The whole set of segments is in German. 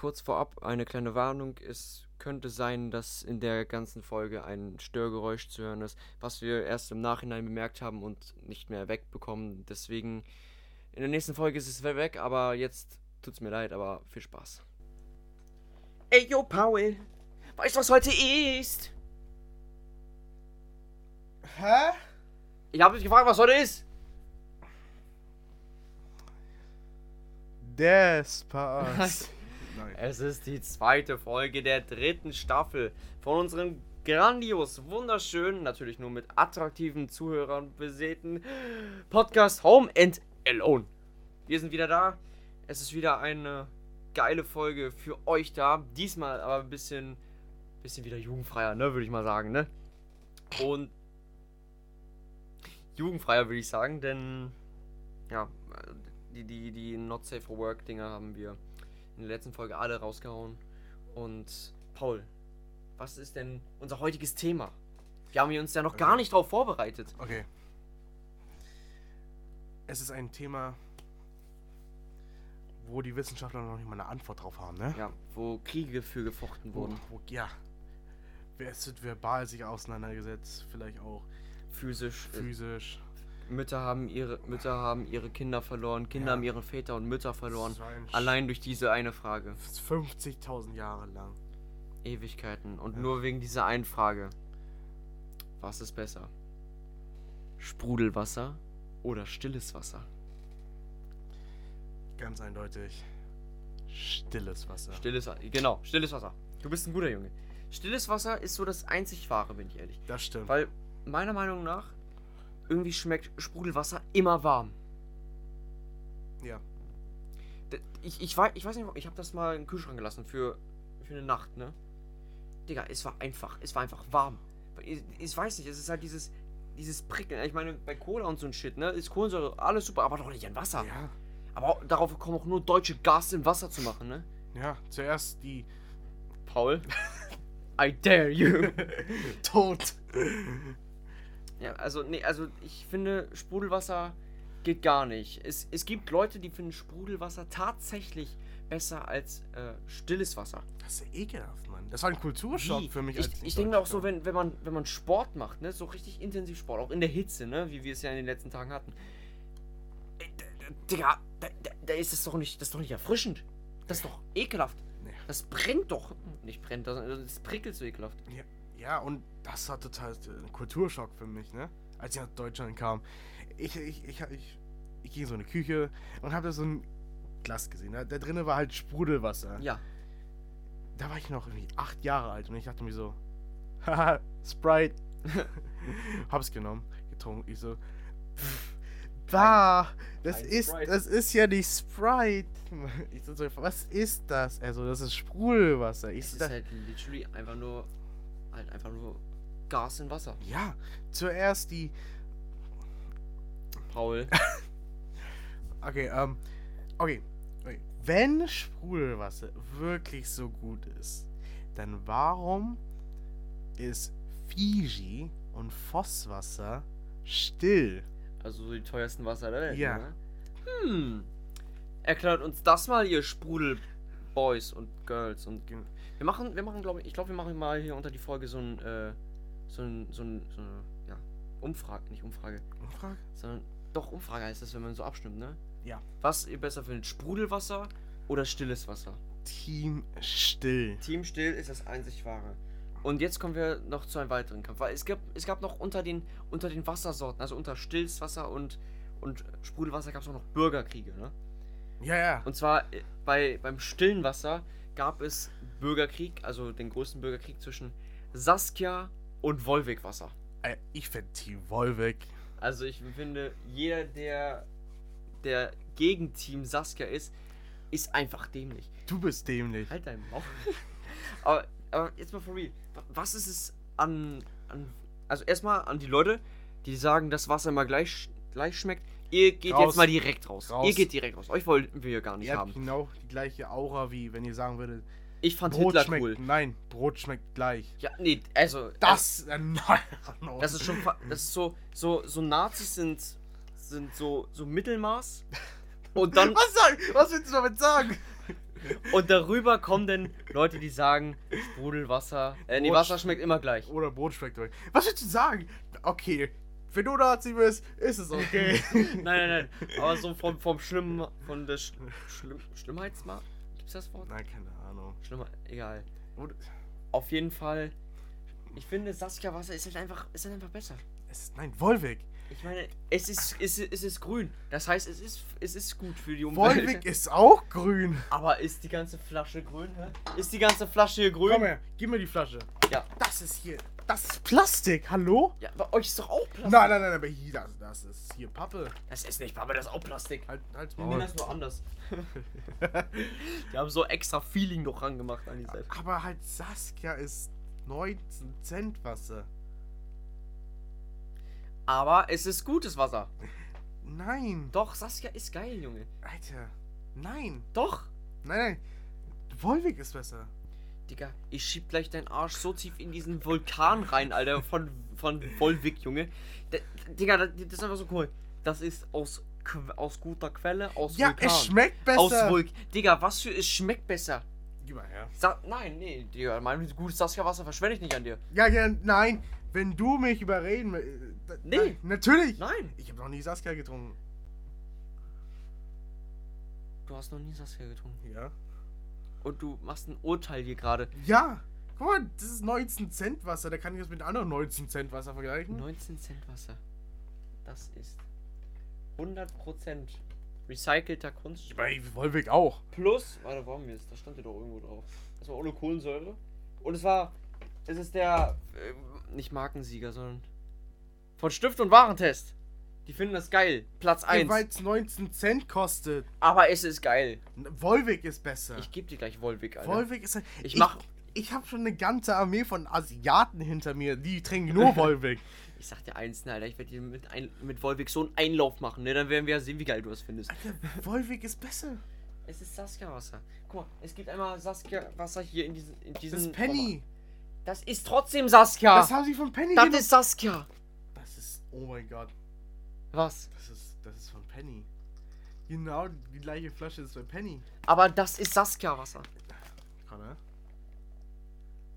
kurz vorab eine kleine Warnung. Es könnte sein, dass in der ganzen Folge ein Störgeräusch zu hören ist, was wir erst im Nachhinein bemerkt haben und nicht mehr wegbekommen. Deswegen in der nächsten Folge ist es weg, aber jetzt tut's mir leid, aber viel Spaß. Ey, yo, Paul. Weißt du, was heute ist? Hä? Ich habe dich gefragt, was heute ist. Der Spaß. Es ist die zweite Folge der dritten Staffel von unserem grandios, wunderschönen, natürlich nur mit attraktiven Zuhörern besäten Podcast Home and Alone. Wir sind wieder da. Es ist wieder eine geile Folge für euch da. Diesmal aber ein bisschen, bisschen wieder jugendfreier, ne, würde ich mal sagen, ne? Und jugendfreier würde ich sagen, denn ja, die, die, die Not Safe for Work Dinger haben wir in der letzten Folge alle rausgehauen. Und Paul, was ist denn unser heutiges Thema? Wir haben uns ja noch gar nicht darauf vorbereitet. Okay. Es ist ein Thema, wo die Wissenschaftler noch nicht mal eine Antwort drauf haben, ne? Ja, wo Kriege für gefochten Wo, wurden. wo, ja. Es wird verbal sich auseinandergesetzt, vielleicht auch Physisch. physisch. Mütter haben ihre Mütter haben ihre Kinder verloren, Kinder Ja. haben ihre Väter und Mütter verloren. Allein durch diese eine Frage. 50.000 Jahre lang. Ewigkeiten. Und Ja. nur wegen dieser einen Frage. Was ist besser? Sprudelwasser oder stilles Wasser? Ganz eindeutig. Stilles Wasser. Stilles Wasser. Genau, stilles Wasser. Du bist ein guter Junge. Stilles Wasser ist so das einzig wahre, bin ich ehrlich. das stimmt. Weil meiner Meinung nach irgendwie schmeckt Sprudelwasser immer warm. ja. Ich, ich, weiß, ich weiß nicht, ich habe das mal im Kühlschrank gelassen für, für eine Nacht, ne? Digga, es war einfach, es war einfach warm. Ich, ich weiß nicht, es ist halt dieses, dieses Prickeln. Ich meine, bei Cola und so ein Shit, ne? Ist Kohlensäure alles super, aber doch nicht in Wasser. Ja. Aber auch, darauf kommen auch nur deutsche Gas in Wasser zu machen, ne? Ja. Zuerst die Paul. I dare you. Tod. Ja, also, nee, also ich finde, Sprudelwasser geht gar nicht. Es, es gibt Leute, die finden Sprudelwasser tatsächlich besser als äh, stilles Wasser. Das ist ja ekelhaft, Mann. Das war ein Kulturschock Wie? für mich. Ich, ich denke auch so, wenn, wenn, man, wenn man Sport macht, ne, so richtig intensiv Sport, auch in der Hitze, ne, wie wir es ja in den letzten Tagen hatten. Äh, Digga, da, da, da ist es doch nicht, das ist doch nicht erfrischend. Das ist doch ekelhaft. Nee. Das brennt doch. Nicht brennt, das, das prickelt so ekelhaft. Ja, ja, und das war total ein Kulturschock für mich, ne? Als ich nach Deutschland kam. Ich, ich, ich, ich, ich ging so in eine Küche und habe da so ein Glas gesehen. Da, da drinnen war halt Sprudelwasser. Ja. Da war ich noch irgendwie acht Jahre alt und ich dachte mir so, haha, Sprite. Hab's genommen, getrunken. Ich so, pff, da, das ist, das ist ja nicht Sprite. Ich so, was ist das? Er so, das ist Sprudelwasser. Ich Es so, ist halt literally einfach nur, halt einfach nur Gas in Wasser. ja, zuerst die Paul. Okay, ähm, okay. okay. Wenn Sprudelwasser wirklich so gut ist, dann warum ist Fiji und Fosswasser still? Also so die teuersten Wasser der Welt. Ja. Ne? Hm. Erklärt uns das mal, ihr Sprudel-Boys und Girls. Und wir machen, wir machen, glaube ich, ich glaube, wir machen mal hier unter die Folge so ein, äh, so ein, so ein, so eine, ja, Umfrage, nicht Umfrage, Umfrage? sondern doch Umfrage heißt das, wenn man so abstimmt, ne? Ja. Was ihr besser findet, Sprudelwasser oder stilles Wasser? Team still. Team Still ist das einzig wahre. Und jetzt kommen wir noch zu einem weiteren Kampf. Weil es gab, es gab noch unter den, unter den Wassersorten, also unter stilles Wasser und, und Sprudelwasser gab es auch noch Bürgerkriege, ne? Ja, ja. Und zwar äh, bei, beim stillen Wasser gab es Bürgerkrieg, also den größten Bürgerkrieg zwischen Saskia und Wolwig-Wasser. Äh, Ich finde Team Wolwig. Also ich finde, jeder, der, der gegen Team Saskia ist, ist einfach dämlich. Du bist dämlich. Halt dein Maul. aber, aber jetzt mal for real. Wa- Was ist es an. an also erstmal an die Leute, die sagen, dass Wasser immer gleich, gleich schmeckt. Ihr geht Raus. jetzt mal direkt raus. Raus. Ihr geht direkt raus. Euch wollten wir gar nicht Ihr habt haben. genau die gleiche Aura, wie wenn ihr sagen würdet, Ich fand Brot Hitler schmeckt. cool. Nein, Brot schmeckt gleich. Ja, nee, also. Das, äh, nein. no. Das ist schon. Das ist so. So, so Nazis sind. Sind so, so Mittelmaß. Und dann. Was, sag, was willst du damit sagen? Und darüber kommen dann Leute, die sagen, Sprudelwasser. Äh, nee, Brot- Wasser schmeckt immer gleich. Oder Brot schmeckt euch. Was willst du sagen? Okay, wenn du Nazi bist, ist es okay. Nein, nein, nein. Aber so vom, vom Schlimm, von der Sch Schlimm, Schlimmheitsmark? Gibt's das Wort? Nein, keine Ahnung. Schlimmer, egal. Oder- Auf jeden Fall. Ich finde, Saskia Wasser ist halt einfach, ist halt einfach besser. Es ist, nein, Volvic. Ich meine, es ist, es ist, es ist grün. Das heißt, es ist, es ist gut für die Umwelt. Volvic ist auch grün. Aber ist die ganze Flasche grün, hä? Ist die ganze Flasche hier grün? Komm her, gib mir die Flasche. Ja. Das ist hier. Das ist Plastik, hallo? Ja, bei euch ist doch auch Plastik. Nein, nein, nein, aber hier, das, das ist hier Pappe. Das ist nicht, aber das ist auch Plastik. Halt, nehmen Maul. das nur anders. die haben so extra Feeling noch rangemacht an die Seite. Aber halt Saskia ist 19 Cent Wasser. Aber es ist gutes Wasser. Nein. Doch, Saskia ist geil, Junge. Alter. Nein. Doch. Nein, nein. Volvic ist besser. Digga, ich schieb gleich deinen Arsch so tief in diesen Vulkan rein, Alter, von, von Volvic, Junge. D Digga, das, ist einfach so cool. Das ist aus, aus guter Quelle, aus Ja, Vulkan. es schmeckt besser. Aus Vulk. Digga, was für, es schmeckt besser. Gib mal her. Sa Nein, nee, Digga, mein gutes Saskia-Wasser verschwende ich nicht an dir. Ja, ja, nein. Wenn du mich überreden will- äh, Nee. Nein, natürlich. Nein. Ich habe noch nie Saskia getrunken. Du hast noch nie Saskia getrunken. Ja. Und du machst ein Urteil hier gerade. Ja. Guck mal, das ist 19 Cent Wasser. Da kann ich das mit anderen 19 Cent Wasser vergleichen. 19 Cent Wasser. Das ist 100% recycelter Kunststoff. Bei Volvic auch. Plus, warte, wir es? Da stand ja doch irgendwo drauf. Das war ohne Kohlensäure. Und es war, es ist der, äh, nicht Markensieger, sondern von Stift und Warentest. Die finden das geil. Platz 1. Weil es 19 Cent kostet. Aber es ist geil. Volvic ist besser. Ich gebe dir gleich Volvic, Alter. Volvic ist. Ich mach- Ich, ich habe schon eine ganze Armee von Asiaten hinter mir. Die trinken nur Volvic. Ich sag dir eins, Alter, ich werde dir mit, ein, mit Volvic so einen Einlauf machen, ne? Dann werden wir ja sehen, wie geil du das findest. Alter, Volvic ist besser. Es ist Saskia-Wasser. Guck mal, es gibt einmal Saskia-Wasser hier in diesen. In Das diesen ist Penny. Das ist trotzdem Saskia. Das haben sie von Penny Das genommen. ist Saskia. Das ist. Oh mein Gott. Was? Das ist. Das ist von Penny. Genau die gleiche Flasche ist bei Penny. Aber das ist Saskia-Wasser. Connor.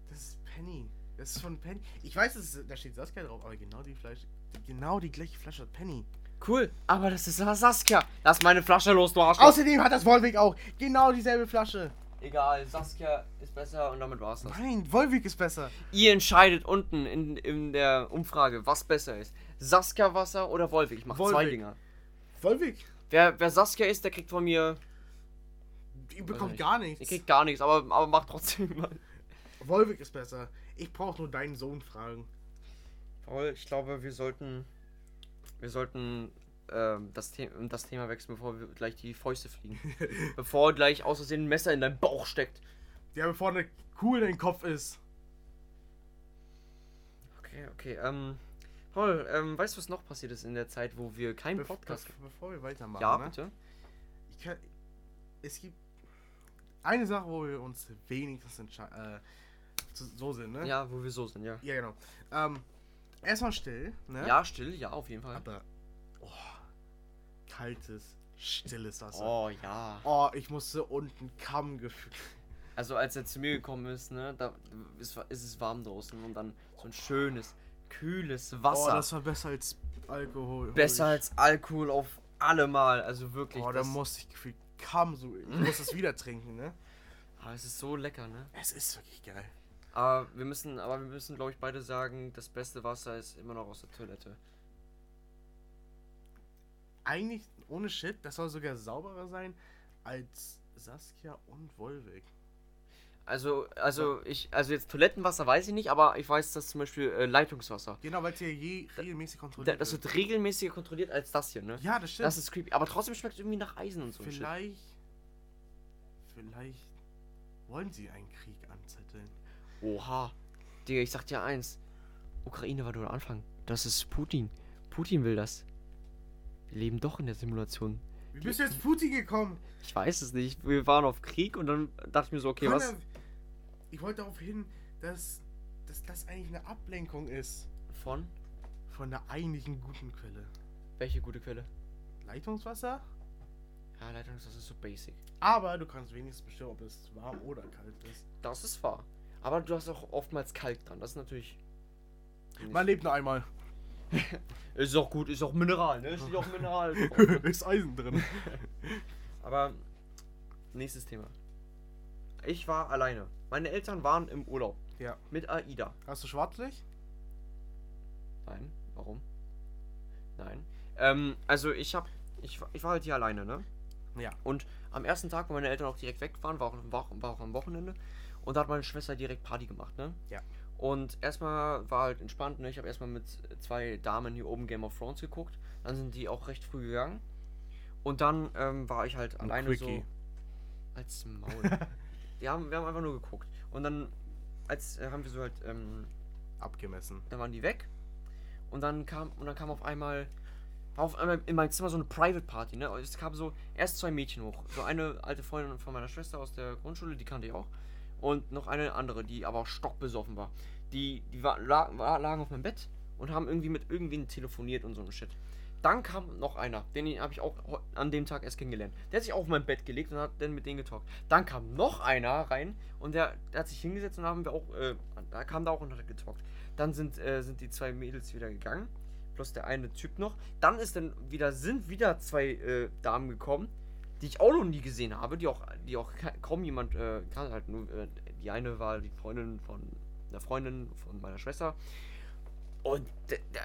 Das ist Penny. Das ist von Penny. Ich weiß, es ist, da steht Saskia drauf, aber genau die Flasche. Genau die gleiche Flasche hat Penny. Cool, aber das ist aber Saskia. Lass meine Flasche los, du Arschloch. Außerdem hat das Volvic auch genau dieselbe Flasche. Egal, Saskia ist besser und damit war's das. Nein, Volvic ist besser. Ihr entscheidet unten in, in der Umfrage, was besser ist. Saskia-Wasser oder Volvic? Ich mach zwei Volvic. Dinger. Volvic. Wer, wer Saskia ist, der kriegt von mir. Weiß bekommt nicht. gar nichts. kriegt gar nichts, aber, aber macht trotzdem mal. Volvic ist besser. Ich brauche nur deinen Sohn fragen. Paul, ich glaube, wir sollten. Wir sollten ähm, das, The das Thema wechseln, bevor wir gleich die Fäuste fliegen. bevor gleich aus Versehen ein Messer in deinem Bauch steckt. Der bevor eine Kuh in den Kopf ist. Okay, okay. Ähm, Paul, ähm, weißt du, was noch passiert ist in der Zeit, wo wir keinen Bef Podcast. bef bevor wir weitermachen. Ja, ne? bitte. Ich kann, es gibt eine Sache, wo wir uns wenigstens entscheiden. Äh, so- sind, ne? Ja, wo wir so sind, ja. Ja, genau. Ähm, erstmal still, ne? Ja, still, ja, auf jeden Fall. Aber, kaltes, stilles Wasser. Oh ja. Oh, ich musste unten Kamm gefühlt. Also als er zu mir gekommen ist, ne, da ist, ist es warm draußen und dann so ein schönes, kühles Oh, Wasser. das war besser als Alkohol. Besser als Alkohol auf allemal. Also wirklich. Oh, da musste ich gefühlt Kamm so. Ich muss es wieder trinken, ne? aber es ist so lecker, ne? Es ist wirklich geil. Aber wir müssen, aber wir müssen, glaube ich, beide sagen, das beste Wasser ist immer noch aus der Toilette. Eigentlich, ohne Shit, das soll sogar sauberer sein als Saskia und Volvic. Also, also ich, also jetzt Toilettenwasser weiß ich nicht, aber ich weiß, dass zum Beispiel äh, Leitungswasser. Genau, weil es ja je regelmäßig kontrolliert das wird regelmäßiger kontrolliert als das hier, ne? Ja, das stimmt. Das ist creepy. Aber trotzdem schmeckt es irgendwie nach Eisen und so. vielleicht. Vielleicht wollen sie einen Krieg anzetteln. Oha. Digga, ich sag dir eins. Ukraine war nur der Anfang. Das ist Putin. Putin will das. Wir leben doch in der Simulation. Wie bist du jetzt Putin gekommen? Ich weiß es nicht. Wir waren auf Krieg und dann dachte ich mir so, okay, was? Connor, Ich wollte darauf hin, dass, dass das eigentlich eine Ablenkung ist Von? von der eigentlichen guten Quelle. Welche gute Quelle? Leitungswasser? Ja, Leitungswasser ist so basic. Aber du kannst wenigstens bestimmen, ob es warm oder kalt ist. Das ist wahr. Aber du hast auch oftmals Kalk dran. Das ist natürlich. Man lebt nur einmal. Ist auch gut, ist auch Mineral, ne? Steht auch Mineral. drauf. ist Eisen drin. Aber nächstes Thema. Ich war alleine. Meine Eltern waren im Urlaub Ja. mit AIDA. Hast du Schwarzlicht? Nein, warum? Nein. Ähm, also ich hab. Ich, war- ich war halt hier alleine, ne? Ja. Und am ersten Tag, wo meine Eltern auch direkt weg waren, war auch, war, war auch am Wochenende. Und da hat meine Schwester direkt Party gemacht, ne? Ja. Und erstmal war halt entspannt, ne? Ich habe erstmal mit zwei Damen hier oben Game of Thrones geguckt. Dann sind die auch recht früh gegangen. Und dann ähm, war ich halt Ein alleine so. Quickie. Als Maul. wir, haben, wir haben einfach nur geguckt. Und dann als äh, haben wir so halt, ähm, Abgemessen. dann waren die weg. Und dann kam, und dann kam auf einmal, war auf einmal in meinem Zimmer so eine Private Party, ne? Es kamen so erst zwei Mädchen hoch. So eine alte Freundin von meiner Schwester aus der Grundschule, die kannte ich auch. Und noch eine andere, die aber auch stockbesoffen war. Die, die war, la, war, lagen auf meinem Bett und haben irgendwie mit irgendwen telefoniert und so ein Shit. Dann kam noch einer, den habe ich auch an dem Tag erst kennengelernt. Der hat sich auf mein Bett gelegt und hat dann mit denen getalkt. Dann kam noch einer rein und der, der hat sich hingesetzt und haben wir auch, äh, da kam da auch und hat getalkt. Dann sind, äh, sind die zwei Mädels wieder gegangen, plus der eine Typ noch. Dann ist dann wieder, sind wieder zwei äh, Damen gekommen, die ich auch noch nie gesehen habe, die auch, die auch ka- kaum jemand äh, kann. Halt nur, äh, die eine war die Freundin von einer Freundin von meiner Schwester. Und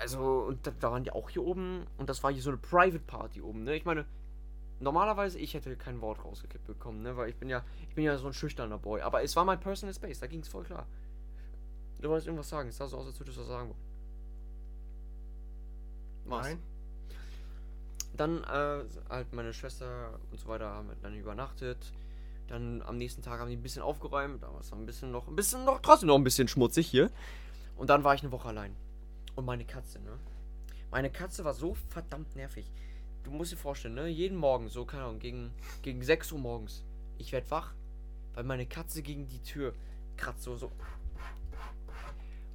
also, und da waren die auch hier oben und das war hier so eine Private Party oben, ne? Ich meine, normalerweise ich hätte kein Wort rausgekippt bekommen, ne? Weil ich bin ja, ich bin ja so ein schüchterner Boy. Aber es war mein Personal Space, da ging es voll klar. Du wolltest irgendwas sagen, es sah so aus, als würdest du was sagen wollen. Was? Nein. Dann äh, halt meine Schwester und so weiter haben dann übernachtet. Dann am nächsten Tag haben die ein bisschen aufgeräumt, aber es war ein bisschen noch, ein bisschen noch, trotzdem noch ein bisschen schmutzig hier. Und dann war ich eine Woche allein. Und meine Katze, ne? Meine Katze war so verdammt nervig. Du musst dir vorstellen, ne? Jeden Morgen, so, keine Ahnung, gegen, gegen 6 Uhr morgens. Ich werd wach, weil meine Katze gegen die Tür kratzt, so, so.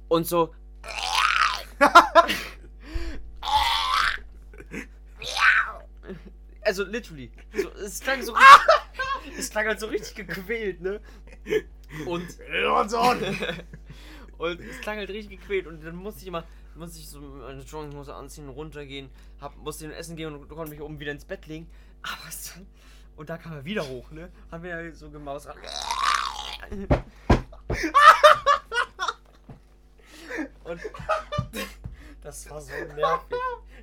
Und so. Also literally. So, es klang so richtig. es klang halt so richtig gequält, ne? Und. und es klang halt richtig gequält. Und dann musste ich immer. Musste ich so meine Jogginghose anziehen, runtergehen, hab, musste ihm Essen gehen und konnte mich oben wieder ins Bett legen. Aber es, und da kam er wieder hoch, ne? Haben wir ja so gemaust. Und das war so nervig.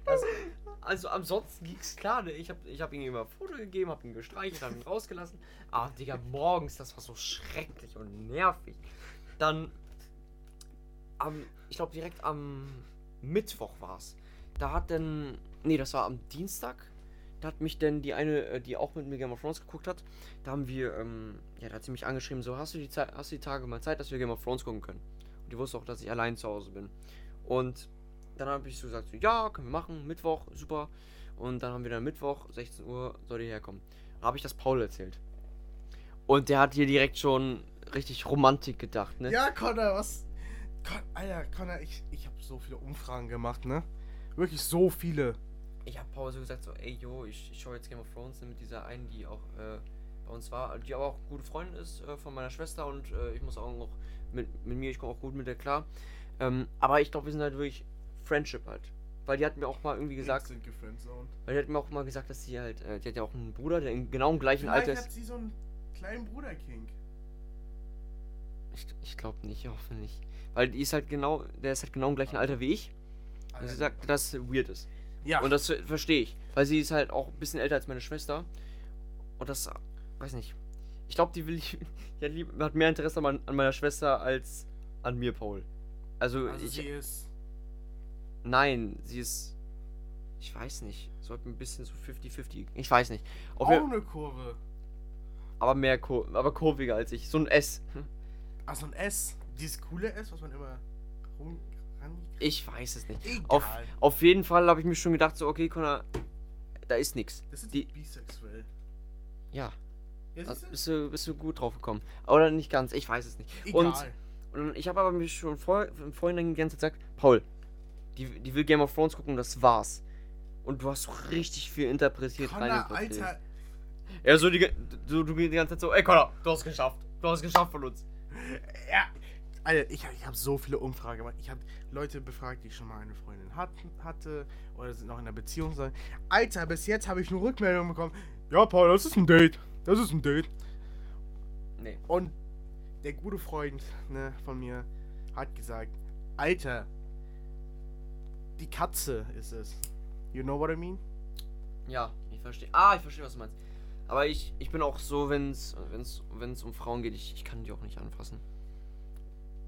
Das, also ansonsten ging's klar, ne? Ich hab, ich hab ihm immer ein Foto gegeben, hab ihn gestreichelt, hab ihn rausgelassen. Aber Digga, morgens, das war so schrecklich und nervig. Dann am, ich glaube direkt am Mittwoch war's. Da hat denn, nee, das war am Dienstag. Da hat mich denn die eine, äh, die auch mit mir Game of Thrones geguckt hat, da haben wir, ähm, ja, da hat sie mich angeschrieben, so, hast du die Zeit, hast du die Tage mal Zeit, dass wir Game of Thrones gucken können? Und die wusste auch, dass ich allein zu Hause bin. Und dann habe ich so gesagt, so, ja, können wir machen, Mittwoch, super. Und dann haben wir dann Mittwoch, 16 Uhr, soll die herkommen. Da habe ich das Paul erzählt. Und der hat hier direkt schon richtig Romantik gedacht, ne? Ja, Connor, was? Con Alter, Connor, ich, ich habe so viele Umfragen gemacht, ne? Wirklich so viele. Ich habe Paul so gesagt, so, ey, yo, ich, ich schaue jetzt Game of Thrones ne, mit dieser einen, die auch äh, bei uns war, die aber auch gute Freundin ist äh, von meiner Schwester und äh, ich muss auch noch mit, mit mir, ich komme auch gut mit der klar. Ähm, aber ich glaube, wir sind halt wirklich Friendship halt. Weil die hat mir auch mal irgendwie gesagt, weil die hat mir auch mal gesagt, dass sie halt, äh, die hat ja auch einen Bruder, der in genau im gleichen Vielleicht Alter hat ist. sie so einen kleinen Bruder King. Ich, ich glaube nicht, ich hoffe nicht. Weil die ist halt genau, der ist halt genau im gleichen Alter wie ich. Und sie sagt, dass es weird ist. ja. Und das verstehe ich. Weil sie ist halt auch ein bisschen älter als meine Schwester. Und das, weiß nicht. Ich glaube, die will ich. Die hat, lieb, hat mehr Interesse an, an meiner Schwester als an mir, Paul. Also, also ich. sie ist. Nein, sie ist. Ich weiß nicht. So ein bisschen so 50-50. Ich weiß nicht. Auch eine Kurve. aber mehr Kur aber kurviger als ich. So ein S. Also ein S. Dieses coole S, was man immer rum. Ich weiß es nicht. Egal. Auf, auf jeden Fall habe ich mir schon gedacht, so, okay, Connor, da ist nichts. das ist die- bisexuell. Ja, Ja, also bist du, bist du gut drauf gekommen. Oder nicht ganz, ich weiß es nicht. Egal. Und Und ich habe aber mir schon vor, im Vorhinein die ganze Zeit gesagt, Paul, die, die will Game of Thrones gucken und das war's. Und du hast so richtig viel interpretiert Connor, reininterpretiert. Alter. Er so die, ge- du, die ganze Zeit so, ey Connor, du hast geschafft. Du hast geschafft von uns. Ja. Alter, ich, ich habe so viele Umfragen gemacht. Ich habe Leute befragt, die schon mal eine Freundin hatten, hatte oder sind noch in einer Beziehung sind. Alter, bis jetzt habe ich nur Rückmeldungen bekommen. Ja, Paul, das ist ein Date. Das ist ein Date. Nee. Und der gute Freund ne, von mir hat gesagt, Alter, die Katze ist es. You know what I mean? Ja, ich verstehe. Ah, ich verstehe, was du meinst. Aber ich, ich bin auch so, wenn's, wenn's, wenn's um Frauen geht, ich, ich kann die auch nicht anfassen.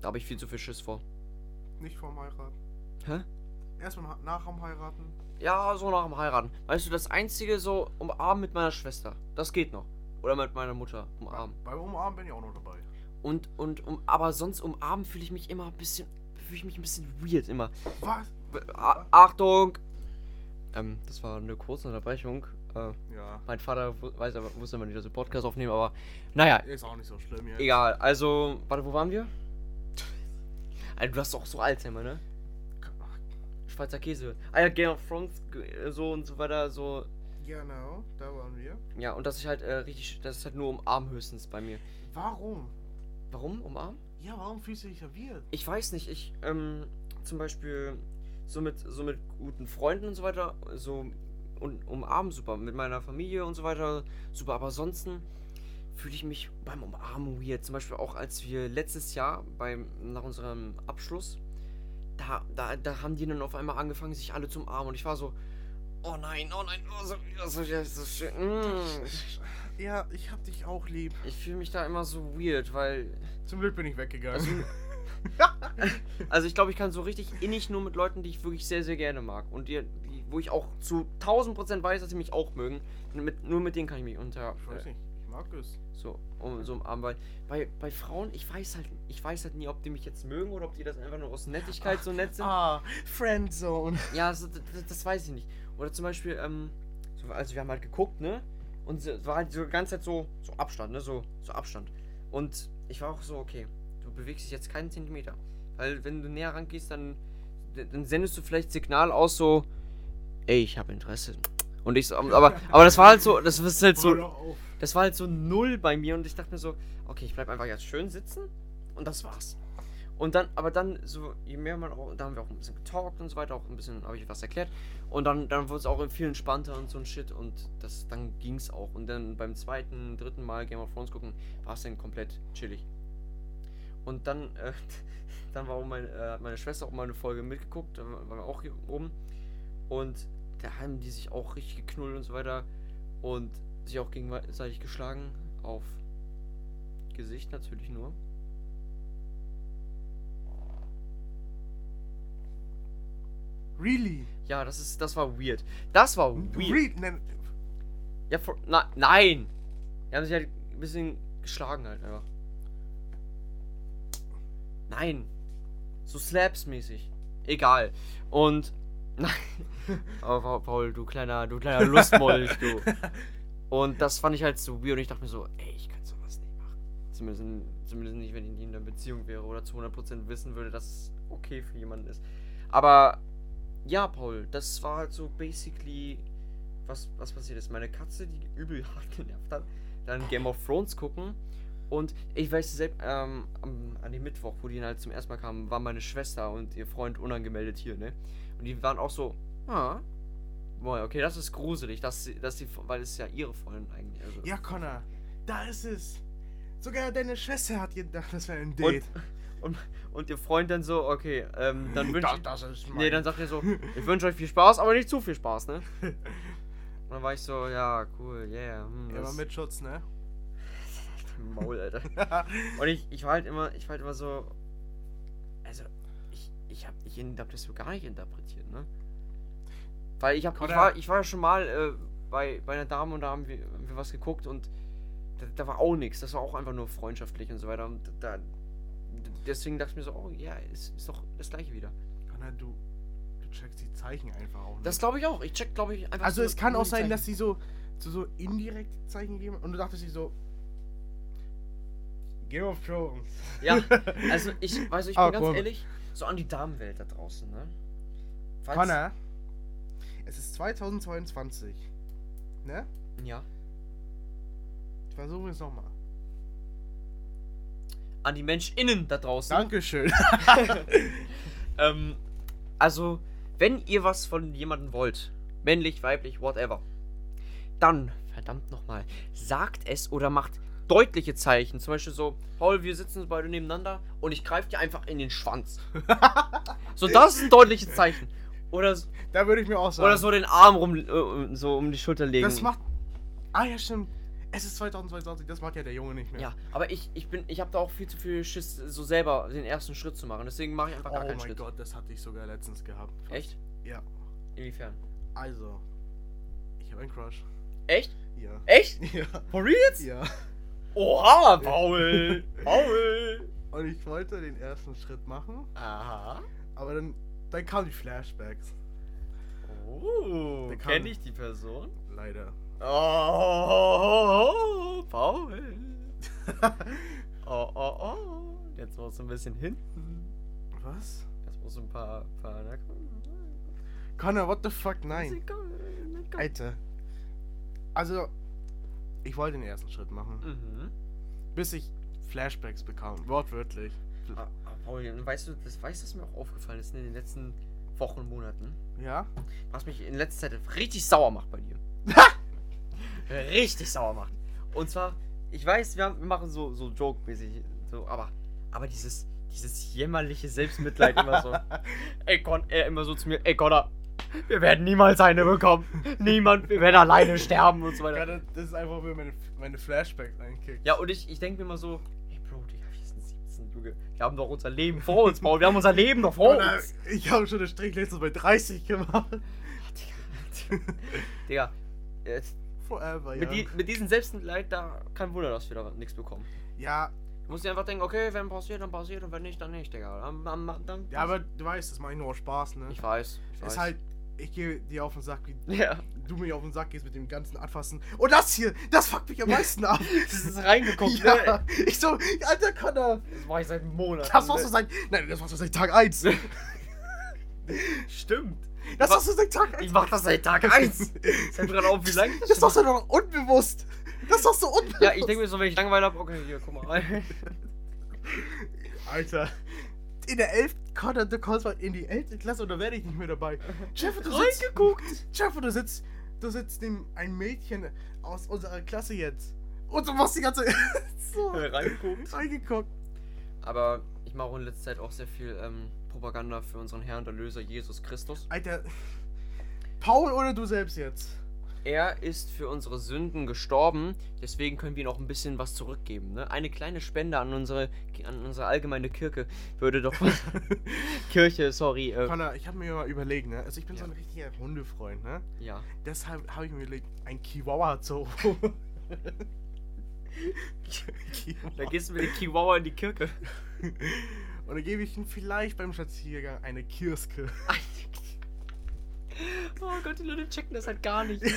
Da habe ich viel zu viel Schiss vor. Nicht vorm Heiraten. Hä? Erstmal nach, nach dem Heiraten. Ja, so nach dem Heiraten. Weißt du, das einzige so umarmen mit meiner Schwester. Das geht noch. Oder mit meiner Mutter umarmen. Beim Umarmen bin ich auch noch dabei. Und, und, um, aber sonst umarmen fühle ich mich immer ein bisschen, fühle ich mich ein bisschen weird immer. Was? A Achtung! Ähm, das war eine kurze Unterbrechung. Äh, Ja. mein Vater weiß aber, wusste immer nicht, dass wir Podcast aufnehmen, aber naja, Ist auch nicht so schlimm jetzt. egal. Also, warte, wo waren wir? Also, du hast doch so Alzheimer, ne? Schweizer Käse. Ah ja, Game of Thrones, äh, so und so weiter, so. Genau, da waren wir. Ja, und das ist halt äh, richtig, das ist halt nur umarmen höchstens bei mir. Warum? Warum umarmen? Ja, warum fühlst du dich verwirrt? Ich weiß nicht, ich, ähm, zum Beispiel so mit, so mit guten Freunden und so weiter, so und umarmen super, mit meiner Familie und so weiter, super, aber ansonsten fühle ich mich beim Umarmen weird. Zum Beispiel auch als wir letztes Jahr beim, nach unserem Abschluss, da, da, da haben die dann auf einmal angefangen, sich alle zu umarmen und ich war so, oh nein, oh nein, oh so, oh, so, so, so schön. Mm. Ja, ich hab dich auch lieb. Ich fühle mich da immer so weird, weil Zum Glück bin ich weggegangen. Also ich glaube, ich kann so richtig innig nur mit Leuten, die ich wirklich sehr, sehr gerne mag. Und die, die wo ich auch zu 1000 Prozent weiß, dass sie mich auch mögen. Mit, nur mit denen kann ich mich unter... ich weiß Äh, nicht, ich mag es. so, um, so umarmen. Weil bei, bei Frauen, ich weiß halt ich weiß halt nie, ob die mich jetzt mögen oder ob die das einfach nur aus Nettigkeit so nett sind. Ah, Friendzone. Ja, das, das, das weiß ich nicht. Oder zum Beispiel, ähm, so, also wir haben halt geguckt, ne? Und es war halt so die ganze Zeit so, so Abstand, ne? So, so Abstand. Und ich war auch so, okay, bewegst dich jetzt keinen Zentimeter. Weil wenn du näher rangehst, dann, dann sendest du vielleicht Signal aus so, ey, ich habe Interesse. Und ich so, aber, aber das war halt so, das ist halt so, das war halt so null bei mir und ich dachte mir so, okay, ich bleib einfach jetzt schön sitzen und das war's. Und dann, aber dann, so, je mehr man auch, da haben wir auch ein bisschen getalkt und so weiter, auch ein bisschen, habe ich was erklärt. Und dann, dann wurde es auch viel entspannter und so ein Shit und das, dann ging's auch. Und dann beim zweiten, dritten Mal Game of Thrones gucken, war es dann komplett chillig. Und dann, äh, dann war meine, äh, meine Schwester auch mal eine Folge mitgeguckt, da waren wir auch hier oben. Und da haben die sich auch richtig geknullt und so weiter. Und sich auch gegenseitig geschlagen. Auf Gesicht natürlich nur. Really? Ja, das ist, das war weird. Das war weird. Re Ja, for, na, nein! Die haben sich halt ein bisschen geschlagen halt einfach. Nein. So Slaps-mäßig. Egal. Und. Nein. Aber Paul- du kleiner, du kleiner Lustmolch, du. Und das fand ich halt so weird und ich dachte mir so, ey, ich kann sowas nicht machen. Zumindest, in, zumindest nicht, wenn ich in einer Beziehung wäre oder zu 100% wissen würde, dass es okay für jemanden ist. Aber ja, Paul, das war halt so basically, was, was passiert ist. Meine Katze, die übel hart genervt hat, dann Game of Thrones gucken. Und ich weiß selbst, ähm, am, an dem Mittwoch, wo die halt zum ersten Mal kamen, war meine Schwester und ihr Freund unangemeldet hier, ne? Und die waren auch so, ah, boah, okay, das ist gruselig, dass sie, dass sie, weil es ist ja ihre Freundin eigentlich. Also. Ja, Connor, da ist es. Sogar deine Schwester hat gedacht, das wäre ein Date. Und, und ihr Freund dann so, okay, ähm, dann wünsche das, ich. das ist mein. Nee, dann sagt er so, ich wünsche euch viel Spaß, aber nicht zu viel Spaß, ne? Und dann war ich so, ja, cool, yeah. Hm, Immer das- mit Schutz, ne? Maul, Alter. Und ich, ich war halt immer, ich war halt immer so. Also, ich, ich hab, ich hab das so gar nicht interpretiert, ne? Weil ich hab, ich war, ich war ja schon mal äh, bei, bei einer Dame und da haben wir, haben wir was geguckt und da, da war auch nichts. Das war auch einfach nur freundschaftlich und so weiter. Und da, deswegen dachte ich mir so, oh ja, ist, ist doch das gleiche wieder. Connor, du, du checkst die Zeichen einfach auch nicht. Das glaube ich auch. Ich check, glaube ich, einfach also so es kann auch sein, Zeichen. dass sie so, so, so indirekt Zeichen geben und du dachtest dir so. Game of Thrones. Ja, also ich, weiß ich bin Ah, ganz cool. ehrlich, so an die Damenwelt da draußen, ne? Falls- Connor, es ist 2022. Ne? Ja. Versuchen wir es nochmal. An die MenschInnen da draußen. Dankeschön. Ähm, also, wenn ihr was von jemandem wollt, männlich, weiblich, whatever, dann, verdammt nochmal, sagt es oder macht deutliche Zeichen. Zum Beispiel so, Paul, wir sitzen beide nebeneinander und ich greife dir einfach in den Schwanz. so, das ist ein deutliches Zeichen. Oder, da würde ich mir auch sagen. oder so den Arm rum, äh, so um die Schulter legen. Das macht. Ah ja, stimmt. Es ist 2022, das macht ja der Junge nicht mehr. Ja, aber ich, ich bin, ich habe da auch viel zu viel Schiss, so selber den ersten Schritt zu machen. Deswegen mache ich einfach Oh gar keinen mein Schritt. Gott, das hatte ich sogar letztens gehabt. Echt? Ja. Inwiefern? Also, ich habe einen Crush. Echt? Ja. Echt? Ja. For real jetzt? Ja. Oha, Paul! Paul! Und ich wollte den ersten Schritt machen, Aha. aber dann, dann kamen die Flashbacks. Oh, kenne ich die Person? Leider. Oh, Paul. Oh, oh, oh. Jetzt muss ein bisschen hinten. Was? Jetzt muss ein paar, paar na. Connor, what the fuck? Nein. Alter. Also, ich wollte den ersten Schritt machen, Mhm. bis ich Flashbacks bekam. Wortwörtlich. Ah, ah, Paul, weißt du, das weißt du, was mir auch aufgefallen ist in den letzten Wochen und Monaten? Ja? Was mich in letzter Zeit richtig sauer macht bei dir. richtig sauer macht. Und zwar, ich weiß, wir, haben, wir machen so, so Joke-mäßig, so, aber, aber dieses, dieses jämmerliche Selbstmitleid immer so. ey, Con, er immer so zu mir, ey, Connor, wir werden niemals eine bekommen. Niemand, wir werden alleine sterben und so weiter. Das ist einfach, wie meine, meine Flashbacks einkickt. Ja, und ich, ich denke mir immer so, ey, Bro, Digga, wir sind 17, Junge. Wir haben doch unser Leben vor uns, Paul. Wir haben unser Leben noch vor Oder, uns. ich habe schon eine Strichliste bei 30 gemacht. Digga, jetzt, Forever, ja. mit, die, mit diesem Selbstmitleid, da kein Wunder, dass wir da nichts bekommen. ja, Du musst dir einfach denken, okay, wenn passiert, dann passiert und wenn nicht, dann nicht, Digga. Dann, dann, dann, ja, aber du weißt, das macht nur aus Spaß, ne? Ich weiß, ich weiß. ist halt, ich gehe dir auf den Sack, wie Ja, du mir auf den Sack gehst mit dem ganzen Anfassen. Und das hier, das fuckt mich am meisten ab. das ist reingeguckt, ja, ne? ich so, alter Connor, Das war ich seit Monaten. das machst du seit, nein, das machst du seit Tag 1. Stimmt. Das machst du seit Tag 1. Ich mach das seit Tag 1. Fällt mir gerade auf, wie lange ich Das schon machst du doch unbewusst. Das machst du unbewusst. Ja, ich denke mir so, wenn ich Langeweile habe, okay, hier, guck mal. Alter. In der 11. Connor, du kommst mal in die 11. Klasse und da werde ich nicht mehr dabei. Jeff, du sitzt. Reingeguckt. Jeff, du sitzt. Du sitzt neben ein Mädchen aus unserer Klasse jetzt. Und du machst die ganze. so. Reingeguckt. Reingeguckt. Aber ich mache in letzter Zeit auch sehr viel ähm, Propaganda für unseren Herrn und Erlöser Jesus Christus. Alter. Paul oder du selbst jetzt? Er ist für unsere Sünden gestorben, deswegen können wir ihm auch ein bisschen was zurückgeben. Ne? Eine kleine Spende an unsere, an unsere allgemeine Kirche würde doch. Kirche, sorry. Äh, Connor, ich habe mir mal überlegt, ne? Also ich bin so Ja. ein richtiger Hundefreund, ne? ja. Deshalb habe ich mir überlegt, ein Chihuahua zu holen. Da gehst du mit dem Chihuahua in die Kirche. Und dann gebe ich ihm vielleicht beim Spaziergang eine Kirske. Oh Gott, die Leute checken das halt gar nicht.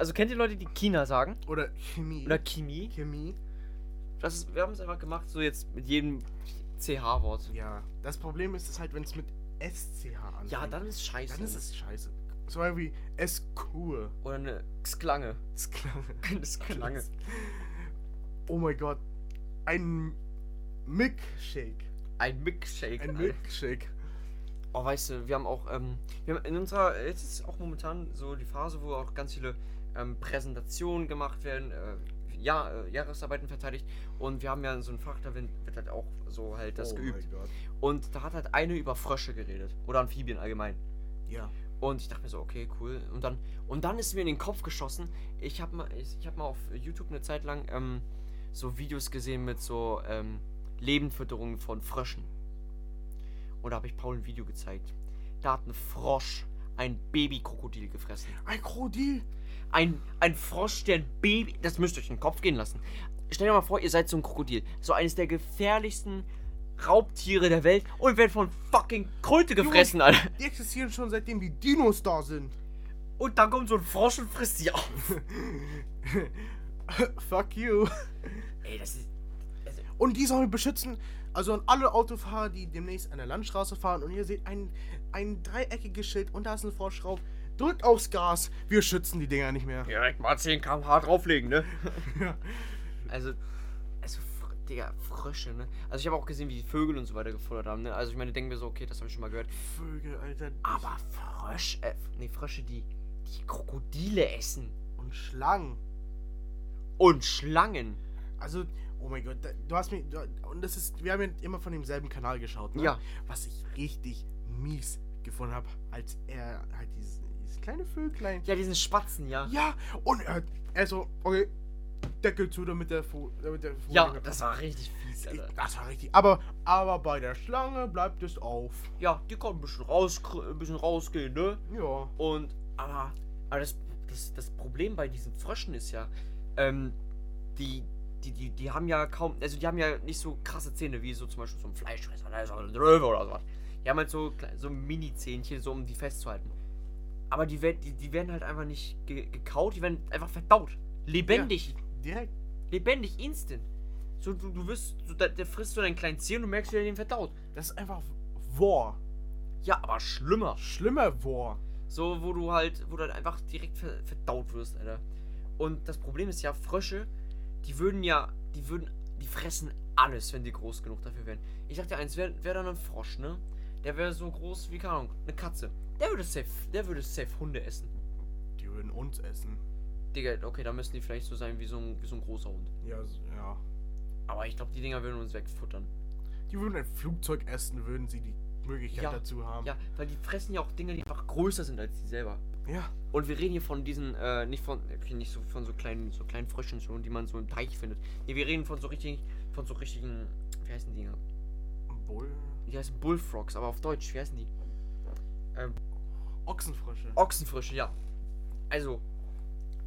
Also kennt ihr Leute, die China sagen? Oder Chemie. Oder Chemie? Chemie. Das ist, wir haben es einfach gemacht, so jetzt mit jedem CH-Wort. Ja. Das Problem ist es halt, wenn es mit SCH anfängt. Ja, dann ist scheiße. Dann ist es scheiße. So wie Eskur. Oder eine Sklange. Das klang. Eine Sklange. Oh mein Gott. Ein Milkshake. Ein Milkshake. Ein. Milkshake. Oh, weißt du, wir haben auch, ähm, wir haben in unserer, jetzt ist auch momentan so die Phase, wo auch ganz viele ähm, Präsentationen gemacht werden, äh, ja, äh, Jahresarbeiten verteidigt und wir haben ja so ein Fach, da wird wird halt auch so halt das oh geübt. Und da hat halt eine über Frösche geredet oder Amphibien allgemein. Ja. Und ich dachte mir so, okay, cool. Und dann, und dann ist mir in den Kopf geschossen, ich habe mal, ich, ich habe mal auf YouTube eine Zeit lang ähm, so Videos gesehen mit so ähm, Lebendfütterung von Fröschen. Und da habe ich Paul ein Video gezeigt. Da hat ein Frosch ein Babykrokodil gefressen. Ein Krokodil. Ein, ein Frosch, der ein Baby. Das müsst ihr euch in den Kopf gehen lassen. Stellt euch mal vor, ihr seid so ein Krokodil. So eines der gefährlichsten Raubtiere der Welt und werdet von fucking Kröte gefressen, Alter. Die existieren schon seitdem die Dinos da sind. Und dann kommt so ein Frosch und frisst sie auf. Fuck you. Ey, das ist. Also, Und die sollen wir beschützen. Also an alle Autofahrer, die demnächst an der Landstraße fahren und ihr seht ein, ein dreieckiges Schild und da ist ein Frosch drauf. drück aufs Gas. Wir schützen die Dinger nicht mehr. Direkt mal 10 km/h drauflegen, ne? Ja. Also, also, Fr- Digga, Frösche, ne? Also, ich habe auch gesehen, wie die Vögel und so weiter gefuttert haben, ne? Also, ich meine, denken wir so, okay, das habe ich schon mal gehört. Vögel, Alter. Aber Frösche, äh, nee, Frösche, die, die Krokodile essen. Und Schlangen. Und Schlangen. Also, oh mein Gott, du hast mir. Und das ist. Wir haben ja immer von demselben Kanal geschaut, ne? Ja. Was ich richtig mies gefunden habe, als er halt dieses, dieses kleine Vöglein. Ja, diesen Spatzen, ja. Ja, und er, er so, okay, Deckel zu, damit der Fu damit der Vogel Ja, das war richtig fies, Alter. das war richtig. Aber, aber bei der Schlange bleibt es auf. Ja, die konnten ein bisschen, raus, ein bisschen rausgehen, ne? Ja. Und, aber, aber das, das, das Problem bei diesen Fröschen ist ja, ähm, die, die, die, die haben ja kaum, also die haben ja nicht so krasse Zähne wie so zum Beispiel so ein Fleischfresser, ne, so ein Löwe oder sowas. Die haben halt so, so Mini-Zähnchen, so um die festzuhalten. Aber die, werd- die, die werden halt einfach nicht ge gekaut, die werden einfach verdaut. Lebendig. Direkt. Lebendig, instant. So, du, du wirst, so, da, der frisst so deinen kleinen Zeh und du merkst, wie er den verdaut. Das ist einfach War. Ja, aber schlimmer. Schlimmer War. So, wo du halt, wo du halt einfach direkt ver verdaut wirst, Alter. Und das Problem ist ja, Frösche, die würden ja, die würden, die fressen alles, wenn die groß genug dafür wären. Ich dir eins, wäre wär dann ein Frosch, ne? Der wäre so groß wie, keine Ahnung, eine Katze. Der würde safe, der würde safe Hunde essen. Die würden uns essen. Digga, okay, da müssen die vielleicht so sein wie so ein, wie so ein großer Hund. Ja, ja. Aber ich glaube, die Dinger würden uns wegfuttern. Die würden ein Flugzeug essen, würden sie die Möglichkeit Ja, dazu haben. Ja, weil die fressen ja auch Dinge, die einfach größer sind als die selber. Ja. Und wir reden hier von diesen, äh, nicht von, okay, nicht so von so kleinen, so kleinen Fröschen schon, die man so im Teich findet. Nee, wir reden von so richtig, von so richtigen, wie heißen die? Bull. Die heißen Bullfrogs, aber auf Deutsch, wie heißen die? Ochsenfrösche. Ochsenfrösche, ja. Also,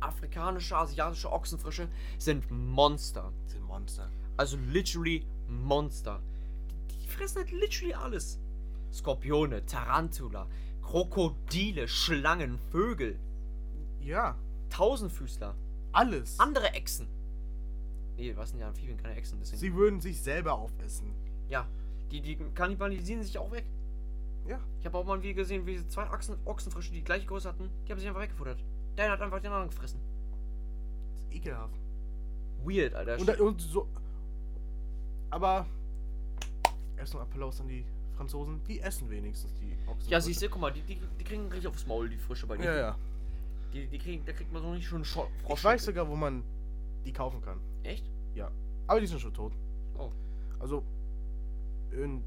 afrikanische, asiatische Ochsenfrösche sind Monster. Sind Monster. Also literally Monster. Die, die fressen halt literally alles. Skorpione, Tarantula, Krokodile, Schlangen, Vögel, Ja. Tausendfüßler, Alles. andere Echsen. Nee, was sind ja Amphibien, keine Echsen, deswegen. Sie würden sich selber aufessen. ja, die, die kannibalisieren sich auch weg. Ja. Ich habe auch mal ein Video gesehen, wie zwei Ochsen, Ochsenfrösche die gleiche Größe hatten. Die haben sich einfach weggefuttert. Der eine hat einfach den anderen gefressen. Das ist ekelhaft. Weird, Alter. Und, und so. Aber. Erstmal Applaus an die Franzosen. Die essen wenigstens die Ochsenfrösche. ja, siehst du, guck mal, die, die, die kriegen richtig aufs Maul, die Frische bei dir. Ja, ja. Die, die kriegen, da kriegt man so nicht schon Frosch. Ich weiß sogar, wo man die kaufen kann. Echt? Aber die sind schon tot. Oh. Also, in,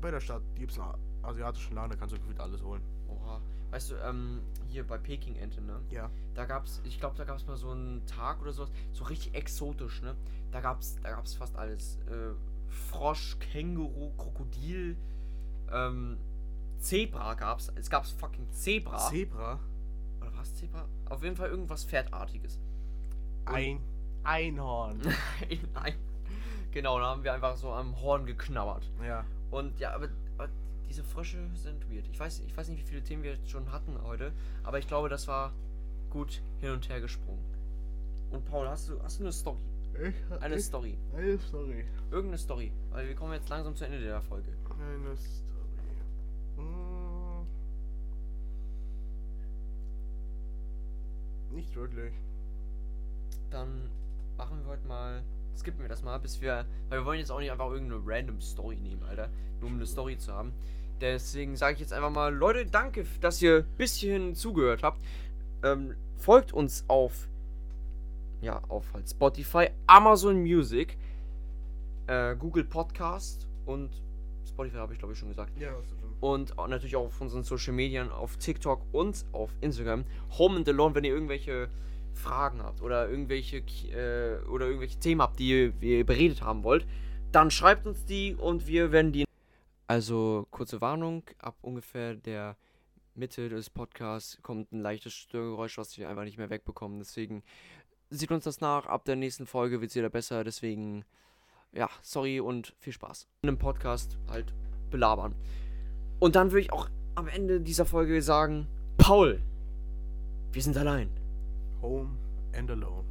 bei der Stadt gibt es einen asiatischen Laden, da kannst du gefühlt alles holen. Oha. Weißt du, ähm, hier bei Peking-Ente, ne? Ja. Da gab's, ich glaube, da gab's mal so einen Tag oder sowas, so richtig exotisch, ne? Da gab's, da gab's fast alles. Äh, Frosch, Känguru, Krokodil, ähm, Zebra gab's. Es gab's fucking Zebra. Zebra. oder was Zebra? Auf jeden Fall irgendwas Pferdartiges. Ein Einhorn. Nein. Genau, da haben wir einfach so am Horn geknabbert. ja. Und ja, aber, aber diese Frösche sind weird. Ich weiß, ich weiß nicht, wie viele Themen wir jetzt schon hatten heute, aber ich glaube, das war gut hin und her gesprungen. Und Paul, hast du, hast du eine Story? Ich, Eine ich, Story. eine Story. Irgendeine Story. Weil wir kommen jetzt langsam zu Ende der Folge. Eine Story. Nicht wirklich. Dann machen wir heute mal. Skippen wir das mal, bis wir. Weil wir wollen jetzt auch nicht einfach irgendeine random Story nehmen, Alter. Nur um eine Story zu haben. Deswegen sage ich jetzt einfach mal, Leute, danke, dass ihr bis hierhin zugehört habt. Ähm, folgt uns auf. Ja, auf halt Spotify, Amazon Music, äh, Google Podcast und Spotify habe ich glaube ich schon gesagt. Ja, hast du schon. Und natürlich auch auf unseren Social Medien, auf TikTok und auf Instagram. Home and Alone, wenn ihr irgendwelche Fragen habt oder irgendwelche äh, oder irgendwelche Themen habt, die ihr beredet haben wollt, dann schreibt uns die und wir werden die. Also kurze Warnung, ab ungefähr der Mitte des Podcasts kommt ein leichtes Störgeräusch, was wir einfach nicht mehr wegbekommen. Deswegen sieht uns das nach. Ab der nächsten Folge wird es wieder besser. Deswegen, ja, sorry und viel Spaß. In einem Podcast halt belabern. Und dann würde ich auch am Ende dieser Folge sagen, Paul, wir sind allein. Home and alone.